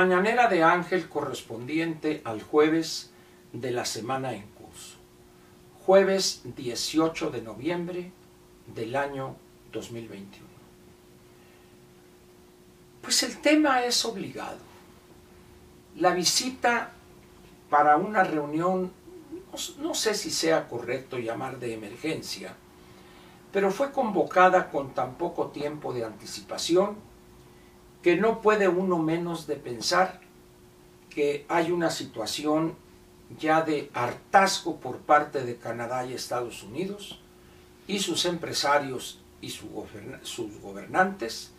mañanera de Ángel correspondiente al jueves de la semana en curso. Jueves 18 de noviembre del año 2021. Pues el tema es obligado. La visita para una reunión, no sé si sea correcto llamar de emergencia, pero fue convocada con tan poco tiempo de anticipación que no puede uno menos de pensar que hay una situación ya de hartazgo por parte de Canadá y Estados Unidos y sus empresarios y sus gobernantes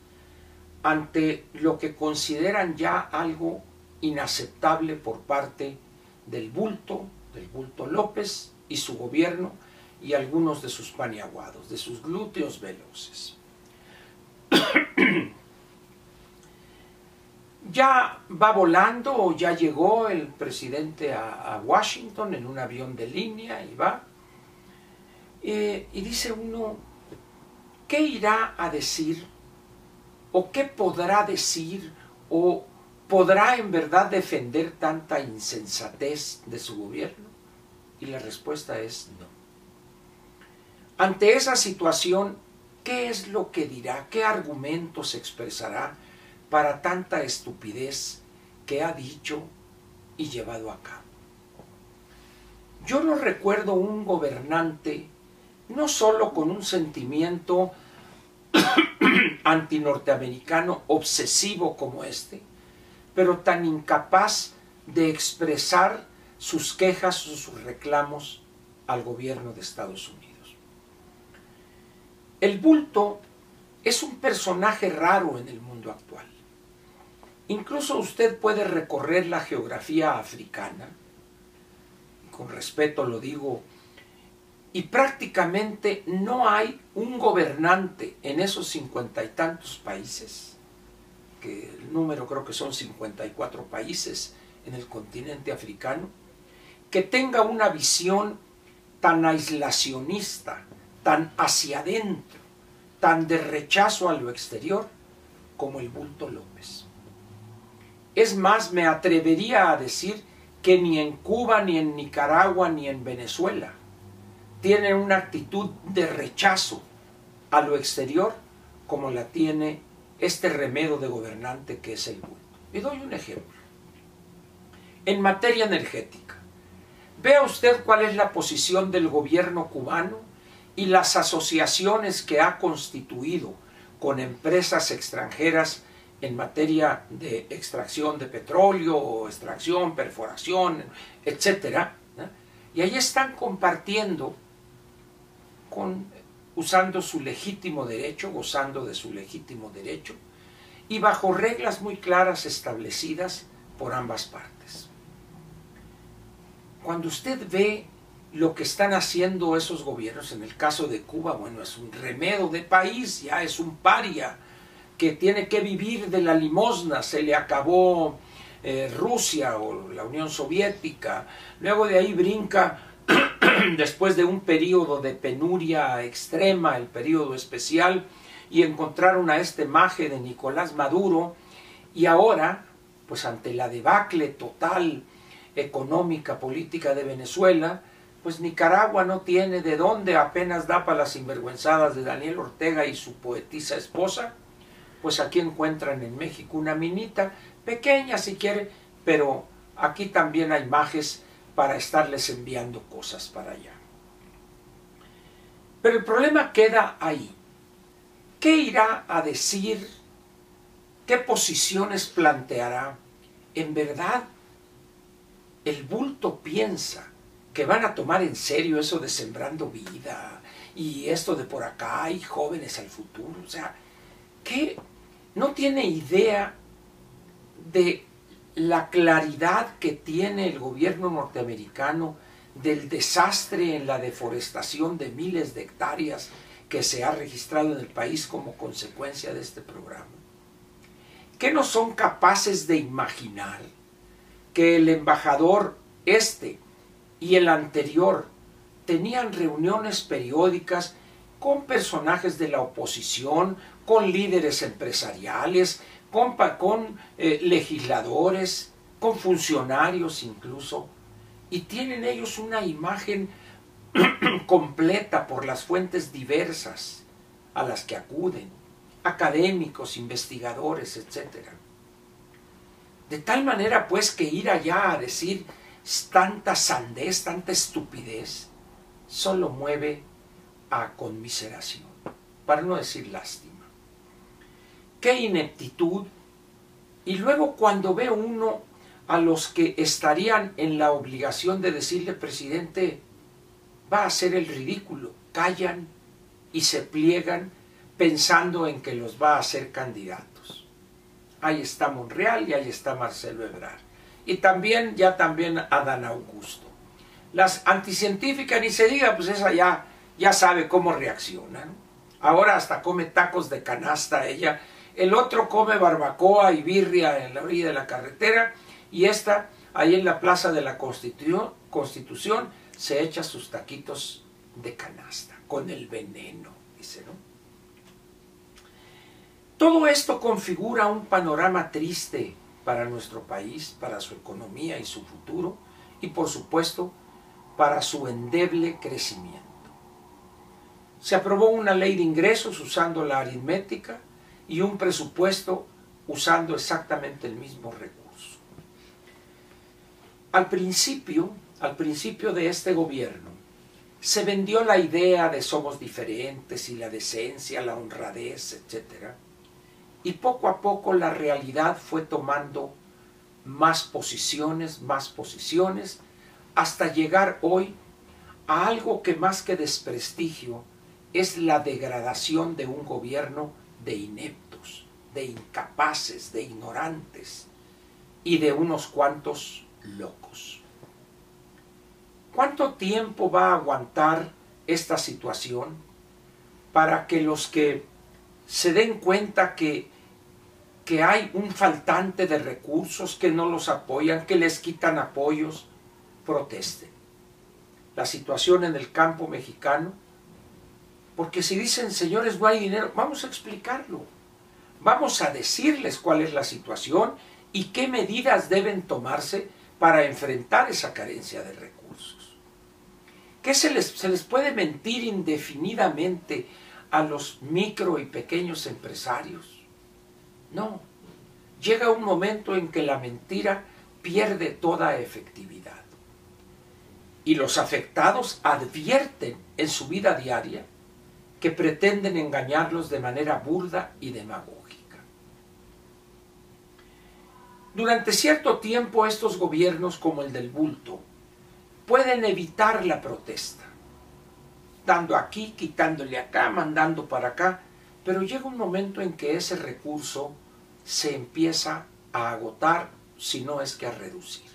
ante lo que consideran ya algo inaceptable por parte del bulto, del bulto López y su gobierno y algunos de sus paniaguados, de sus glúteos veloces. Ya va volando o ya llegó el presidente a, Washington en un avión de línea y va. Eh, y dice uno, ¿qué irá a decir? ¿O qué podrá decir? ¿O podrá en verdad defender tanta insensatez de su gobierno? Y la respuesta es no. Ante esa situación, ¿qué es lo que dirá? ¿Qué argumentos expresará para tanta estupidez que ha dicho y llevado a cabo? Yo no recuerdo un gobernante, no solo con un sentimiento antinorteamericano obsesivo como este, pero tan incapaz de expresar sus quejas o sus reclamos al gobierno de Estados Unidos. El bulto es un personaje raro en el mundo actual. Incluso usted puede recorrer la geografía africana, con respeto lo digo, y prácticamente no hay un gobernante en esos cincuenta y tantos países, que el número creo que son 54 países en el continente africano, que tenga una visión tan aislacionista, tan hacia adentro, tan de rechazo a lo exterior como el bulto López. Es más, me atrevería a decir que ni en Cuba, ni en Nicaragua, ni en Venezuela tienen una actitud de rechazo a lo exterior como la tiene este remedio de gobernante que es el bulto. Y doy un ejemplo. En materia energética, vea usted cuál es la posición del gobierno cubano y las asociaciones que ha constituido con empresas extranjeras en materia de extracción de petróleo, extracción, perforación, etc. Y ahí están compartiendo con, usando su legítimo derecho, gozando de su legítimo derecho, y bajo reglas muy claras establecidas por ambas partes. Cuando usted ve lo que están haciendo esos gobiernos, en el caso de Cuba, bueno, es un remedo de país, ya es un paria que tiene que vivir de la limosna, se le acabó eh, Rusia o la Unión Soviética, luego de ahí brinca después de un periodo de penuria extrema, el periodo especial, y encontraron a este maje de Nicolás Maduro, y ahora, pues ante la debacle total económica, política de Venezuela, pues Nicaragua no tiene de dónde, apenas da para las sinvergüenzadas de Daniel Ortega y su poetisa esposa, pues aquí encuentran en México una minita, pequeña si quiere, pero aquí también hay majes para estarles enviando cosas para allá. Pero el problema queda ahí. ¿Qué irá a decir? ¿Qué posiciones planteará? ¿En verdad el bulto piensa que van a tomar en serio eso de sembrando vida y esto de por acá y jóvenes al futuro. O sea, que no tiene idea de la claridad que tiene el gobierno norteamericano del desastre en la deforestación de miles de hectáreas que se ha registrado en el país como consecuencia de este programa. ¿Qué no son capaces de imaginar que el embajador este y el anterior tenían reuniones periódicas con personajes de la oposición, con líderes empresariales, con, eh, legisladores, con funcionarios incluso, y tienen ellos una imagen completa por las fuentes diversas a las que acuden, académicos, investigadores, etc. De tal manera pues que ir allá a decir tanta sandez, tanta estupidez, solo mueve a conmiseración, para no decir lástima. Qué ineptitud. Y luego cuando ve uno a los que estarían en la obligación de decirle, presidente, va a hacer el ridículo, callan y se pliegan pensando en que los va a hacer candidatos. Ahí está Monreal y ahí está Marcelo Ebrard. Y también, ya también Adán Augusto. Las anticientíficas, ni se diga, pues esa ya, ya sabe cómo reacciona. Ahora hasta come tacos de canasta ella. El otro come barbacoa y birria en la orilla de la carretera. Y esta, ahí en la plaza de la Constitución, Constitución se echa sus taquitos de canasta con el veneno, dice, ¿no? Todo esto configura un panorama triste para nuestro país, para su economía y su futuro, y por supuesto para su endeble crecimiento. Se aprobó una ley de ingresos usando la aritmética y un presupuesto usando exactamente el mismo recurso. Al principio, al principio de este gobierno, se vendió la idea de somos diferentes y la decencia, la honradez, etc. Y poco a poco la realidad fue tomando más posiciones, más posiciones, hasta llegar hoy a algo que más que desprestigio es la degradación de un gobierno de ineptos, de incapaces, de ignorantes y de unos cuantos locos. ¿Cuánto tiempo va a aguantar esta situación para que los que se den cuenta que, que hay un faltante de recursos, que no los apoyan, que les quitan apoyos, protesten? La situación en el campo mexicano, porque si dicen, señores, no hay dinero, vamos a explicarlo. Vamos a decirles cuál es la situación y qué medidas deben tomarse para enfrentar esa carencia de recursos. ¿Qué se les, se les puede mentir indefinidamente a los micro y pequeños empresarios? No. Llega un momento en que la mentira pierde toda efectividad. Y los afectados advierten en su vida diaria que pretenden engañarlos de manera burda y demagógica. Durante cierto tiempo estos gobiernos como el del bulto pueden evitar la protesta, dando aquí, quitándole acá, mandando para acá, pero llega un momento en que ese recurso se empieza a agotar si no es que a reducir,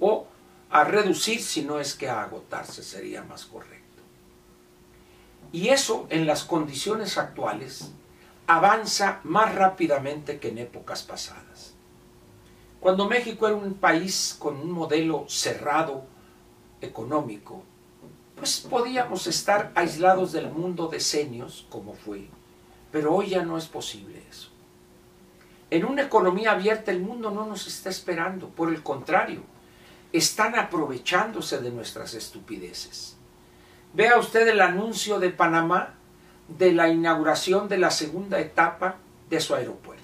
o a reducir si no es que a agotarse sería más correcto. Y eso en las condiciones actuales avanza más rápidamente que en épocas pasadas. Cuando México era un país con un modelo cerrado, económico, pues podíamos estar aislados del mundo decenios, como fue, pero hoy ya no es posible eso. En una economía abierta el mundo no nos está esperando, por el contrario, están aprovechándose de nuestras estupideces. Vea usted el anuncio de Panamá de la inauguración de la segunda etapa de su aeropuerto.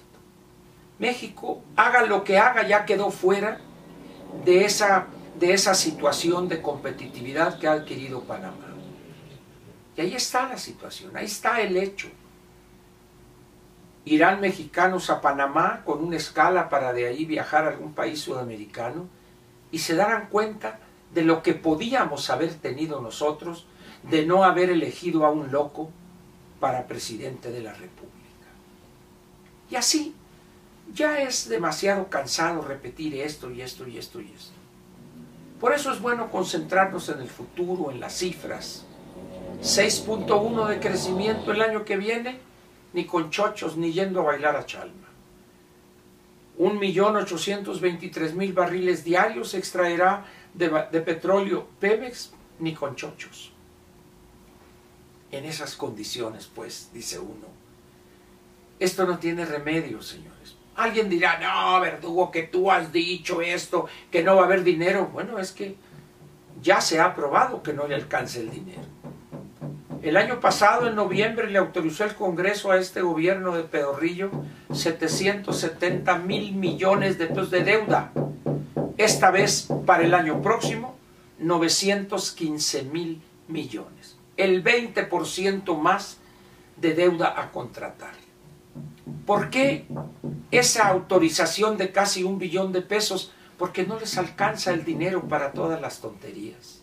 México, haga lo que haga, ya quedó fuera de esa de esa situación de competitividad que ha adquirido Panamá. Y ahí está la situación, ahí está el hecho. Irán mexicanos a Panamá con una escala para de ahí viajar a algún país sudamericano y se darán cuenta de lo que podíamos haber tenido nosotros de no haber elegido a un loco para presidente de la República. Y así, ya es demasiado cansado repetir esto y esto y esto y esto. Por eso es bueno concentrarnos en el futuro, en las cifras. 6.1 de crecimiento el año que viene, ni con chochos, ni yendo a bailar a Chalma. 1.823.000 barriles diarios extraerá de, de petróleo Pemex, ni con chochos. En esas condiciones, pues, dice uno, esto no tiene remedio, señores. Alguien dirá, no, verdugo, que tú has dicho esto, que no va a haber dinero. Bueno, es que ya se ha probado que no le alcance el dinero. El año pasado, en noviembre, le autorizó el Congreso a este gobierno de Pedorrillo 770 mil millones de pesos de deuda. Esta vez, para el año próximo, 915 mil millones. El 20% más de deuda a contratar. ¿Por qué esa autorización de casi un billón de pesos? Porque no les alcanza el dinero para todas las tonterías,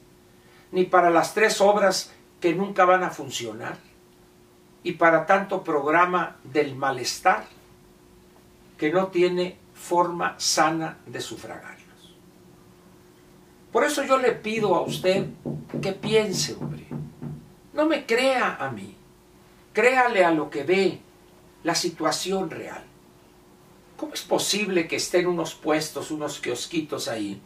ni para las tres obras que nunca van a funcionar, y para tanto programa del malestar que no tiene forma sana de sufragarlos. Por eso yo le pido a usted que piense, hombre. No me crea a mí, créale a lo que ve, la situación real. ¿Cómo es posible que estén unos puestos, unos kiosquitos ahí,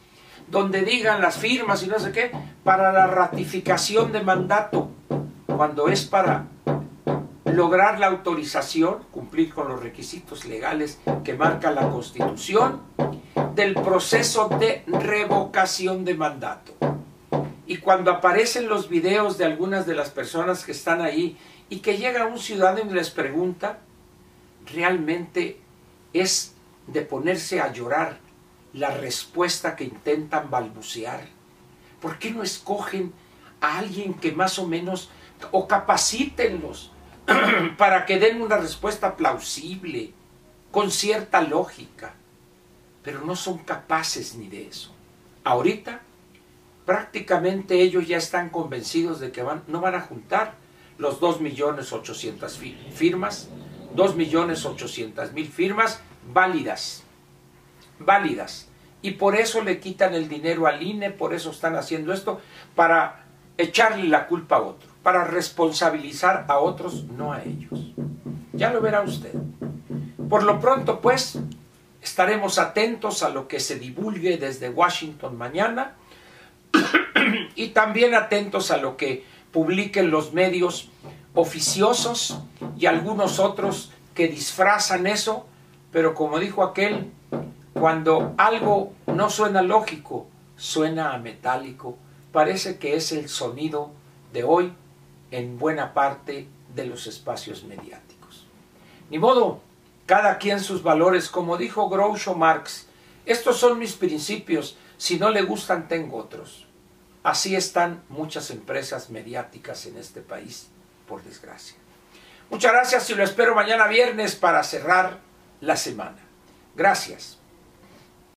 donde digan las firmas y no sé qué, para la ratificación de mandato, cuando es para lograr la autorización, cumplir con los requisitos legales que marca la Constitución, del proceso de revocación de mandato. Y cuando aparecen los videos de algunas de las personas que están ahí y que llega un ciudadano y les pregunta, realmente es de ponerse a llorar la respuesta que intentan balbucear. ¿Por qué no escogen a alguien que más o menos, o capacítenlos para que den una respuesta plausible, con cierta lógica? Pero no son capaces ni de eso. Ahorita prácticamente ellos ya están convencidos de que van, no van a juntar los 2.800.000 firmas 2.800.000 firmas válidas, válidas. Y por eso le quitan el dinero al INE, por eso están haciendo esto, para echarle la culpa a otro, para responsabilizar a otros, no a ellos. Ya lo verá usted. Por lo pronto, pues, estaremos atentos a lo que se divulgue desde Washington mañana y también atentos a lo que publiquen los medios oficiosos y algunos otros que disfrazan eso, pero como dijo aquel, cuando algo no suena lógico, suena a metálico, parece que es el sonido de hoy en buena parte de los espacios mediáticos. Ni modo, cada quien sus valores, como dijo Groucho Marx, estos son mis principios, si no le gustan tengo otros. Así están muchas empresas mediáticas en este país por desgracia. Muchas gracias y lo espero mañana viernes para cerrar la semana. Gracias.